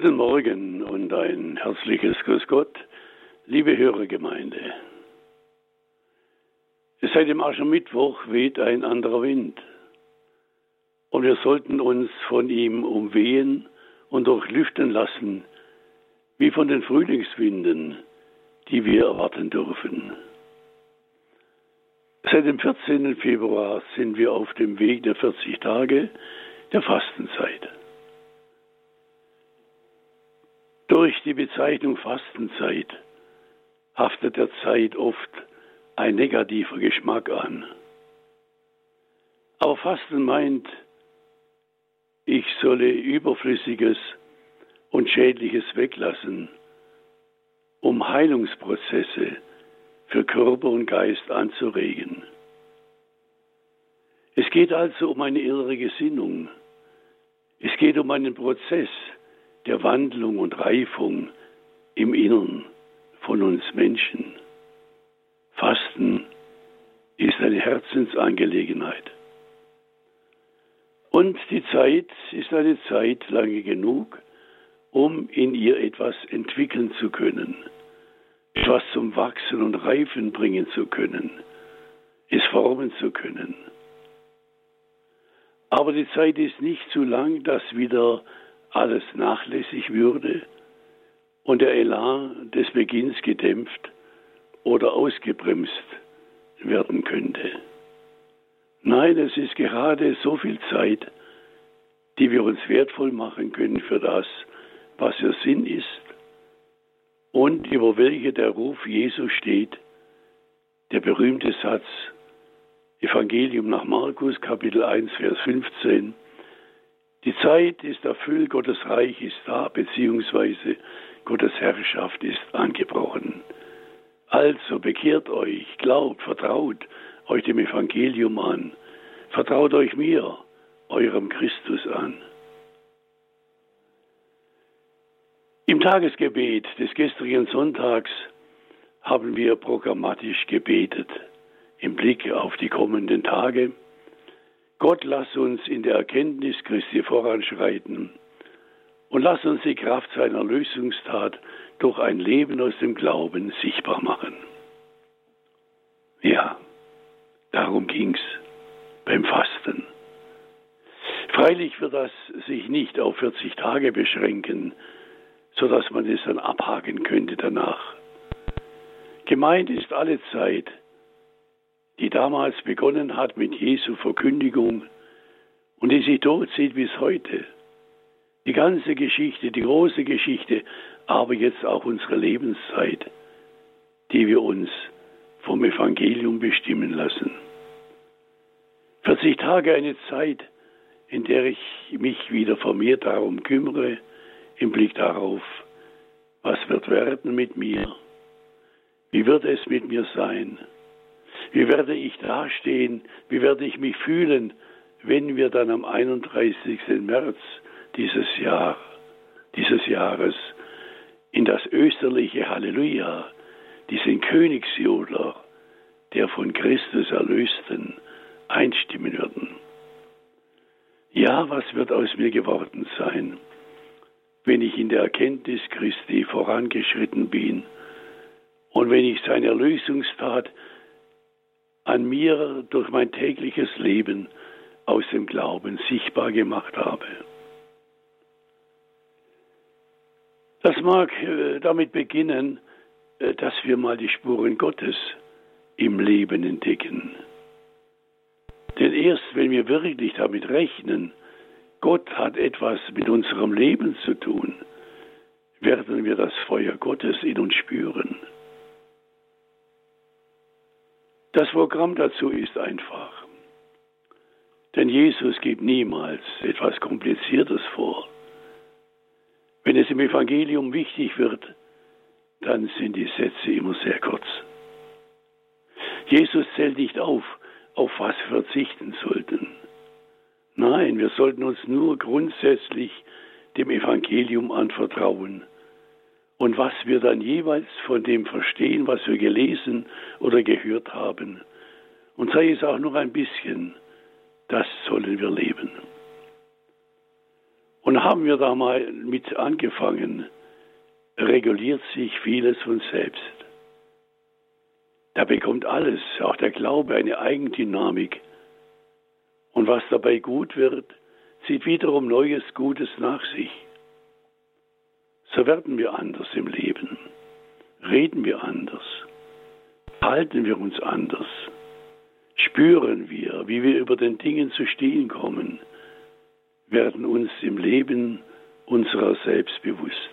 Guten Morgen und ein herzliches Grüß Gott, liebe Hörergemeinde. Seit dem Aschermittwoch weht ein anderer Wind und wir sollten uns von ihm umwehen und durchlüften lassen, wie von den Frühlingswinden, die wir erwarten dürfen. Seit dem 14. Februar sind wir auf dem Weg der 40 Tage der Fastenzeit. Durch die Bezeichnung Fastenzeit haftet der Zeit oft ein negativer Geschmack an. Aber Fasten meint, ich solle Überflüssiges und Schädliches weglassen, um Heilungsprozesse für Körper und Geist anzuregen. Es geht also um eine innere Gesinnung. Es geht um einen Prozess, der Wandlung und Reifung im Innern von uns Menschen. Fasten ist eine Herzensangelegenheit. Und die Zeit ist eine Zeit lange genug, um in ihr etwas entwickeln zu können, etwas zum Wachsen und Reifen bringen zu können, es formen zu können. Aber die Zeit ist nicht zu lang, dass wieder alles nachlässig würde und der Elan des Beginns gedämpft oder ausgebremst werden könnte. Nein, es ist gerade so viel Zeit, die wir uns wertvoll machen können für das, was ihr Sinn ist und über welche der Ruf Jesu steht, der berühmte Satz, Evangelium nach Markus Kapitel 1, Vers 15, die Zeit ist erfüllt, Gottes Reich ist da, beziehungsweise Gottes Herrschaft ist angebrochen. Also bekehrt euch, glaubt, vertraut euch dem Evangelium an, vertraut euch mir, eurem Christus an. Im Tagesgebet des gestrigen Sonntags haben wir programmatisch gebetet im Blick auf die kommenden Tage. Gott, lass uns in der Erkenntnis Christi voranschreiten und lass uns die Kraft seiner Lösungstat durch ein Leben aus dem Glauben sichtbar machen. Ja, darum ging's beim Fasten. Freilich wird das sich nicht auf 40 Tage beschränken, so dass man es dann abhaken könnte danach. Gemeint ist alle Zeit, die damals begonnen hat mit Jesu Verkündigung und die sich durchzieht bis heute. Die ganze Geschichte, die große Geschichte, aber jetzt auch unsere Lebenszeit, die wir uns vom Evangelium bestimmen lassen. 40 Tage eine Zeit, in der ich mich wieder vermehrt darum kümmere, im Blick darauf, was wird werden mit mir, wie wird es mit mir sein, wie werde ich dastehen? Wie werde ich mich fühlen, wenn wir dann am 31. März dieses Jahr, dieses Jahres in das österliche Halleluja, diesen Königsjodler, der von Christus Erlösten, einstimmen würden. Ja, was wird aus mir geworden sein, wenn ich in der Erkenntnis Christi vorangeschritten bin und wenn ich seine Erlösungstat an mir durch mein tägliches Leben aus dem Glauben sichtbar gemacht habe. Das mag äh, damit beginnen, äh, dass wir mal die Spuren Gottes im Leben entdecken. Denn erst wenn wir wirklich damit rechnen, Gott hat etwas mit unserem Leben zu tun, werden wir das Feuer Gottes in uns spüren. Das Programm dazu ist einfach. Denn Jesus gibt niemals etwas Kompliziertes vor. Wenn es im Evangelium wichtig wird, dann sind die Sätze immer sehr kurz. Jesus zählt nicht auf, auf was wir verzichten sollten. Nein, wir sollten uns nur grundsätzlich dem Evangelium anvertrauen und was wir dann jeweils von dem verstehen, was wir gelesen oder gehört haben. Und sei es auch nur ein bisschen, das sollen wir leben. Und haben wir da mal mit angefangen, reguliert sich vieles von selbst. Da bekommt alles, auch der Glaube, eine Eigendynamik. Und was dabei gut wird, zieht wiederum Neues Gutes nach sich. So werden wir anders im Leben, reden wir anders, halten wir uns anders, spüren wir, wie wir über den Dingen zu stehen kommen, werden uns im Leben unserer selbst bewusst.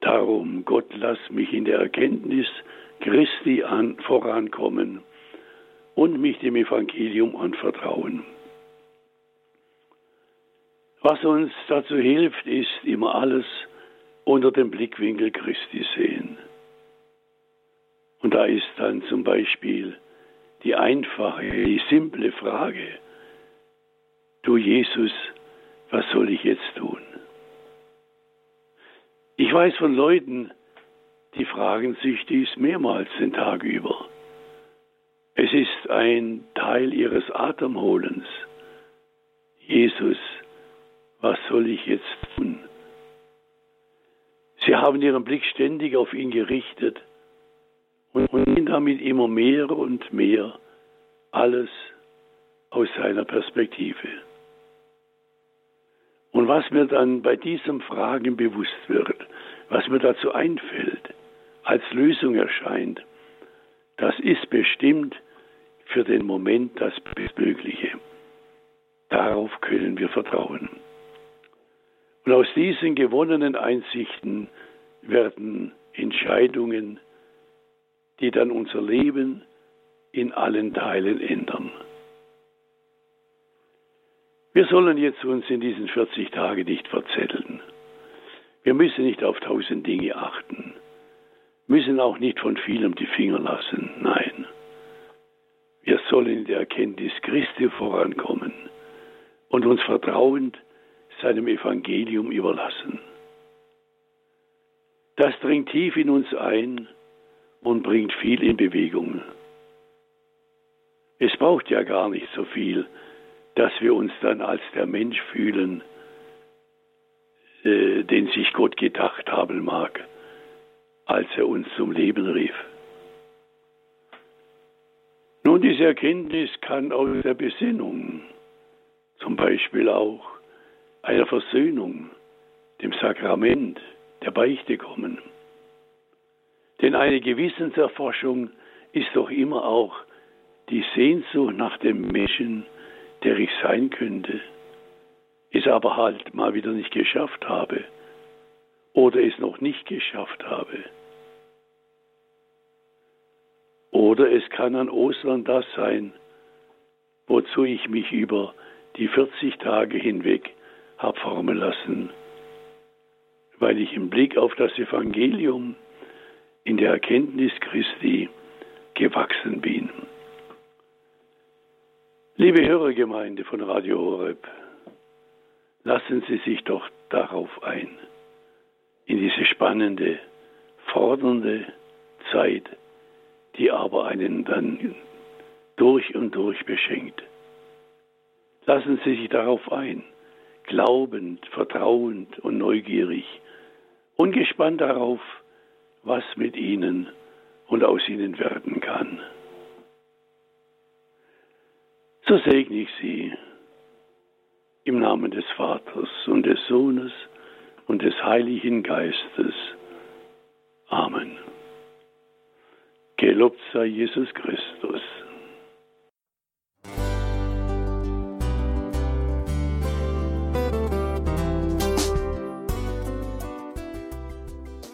Darum, Gott, lass mich in der Erkenntnis Christi an, vorankommen und mich dem Evangelium anvertrauen. Was uns dazu hilft, ist immer alles unter dem Blickwinkel Christi sehen. Und da ist dann zum Beispiel die einfache, die simple Frage, du Jesus, was soll ich jetzt tun? Ich weiß von Leuten, die fragen sich dies mehrmals den Tag über. Es ist ein Teil ihres Atemholens. Jesus, was soll ich jetzt tun? Sie haben ihren Blick ständig auf ihn gerichtet und sehen damit immer mehr und mehr alles aus seiner Perspektive. Und was mir dann bei diesem Fragen bewusst wird, was mir dazu einfällt, als Lösung erscheint, das ist bestimmt für den Moment das Bestmögliche. Darauf können wir vertrauen. Und aus diesen gewonnenen Einsichten werden Entscheidungen, die dann unser Leben in allen Teilen ändern. Wir sollen jetzt uns in diesen 40 Tagen nicht verzetteln. Wir müssen nicht auf tausend Dinge achten, müssen auch nicht von vielem die Finger lassen. Nein, wir sollen in der Erkenntnis Christi vorankommen und uns vertrauend seinem Evangelium überlassen. Das dringt tief in uns ein und bringt viel in Bewegung. Es braucht ja gar nicht so viel, dass wir uns dann als der Mensch fühlen, äh, den sich Gott gedacht haben mag, als er uns zum Leben rief. Nun, diese Erkenntnis kann aus der Besinnung, zum Beispiel auch einer Versöhnung, dem Sakrament der Beichte kommen. Denn eine Gewissenserforschung ist doch immer auch die Sehnsucht nach dem Menschen, der ich sein könnte, es aber halt mal wieder nicht geschafft habe oder es noch nicht geschafft habe. Oder es kann an Ostern das sein, wozu ich mich über die 40 Tage hinweg habe formen lassen, weil ich im Blick auf das Evangelium in der Erkenntnis Christi gewachsen bin. Liebe Hörergemeinde von Radio Horeb, lassen Sie sich doch darauf ein, in diese spannende, fordernde Zeit, die aber einen dann durch und durch beschenkt. Lassen Sie sich darauf ein, glaubend, vertrauend und neugierig und gespannt darauf, was mit Ihnen und aus Ihnen werden kann. So segne ich Sie im Namen des Vaters und des Sohnes und des Heiligen Geistes. Amen. Gelobt sei Jesus Christus.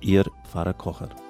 Ihr Pfarrer Kocher.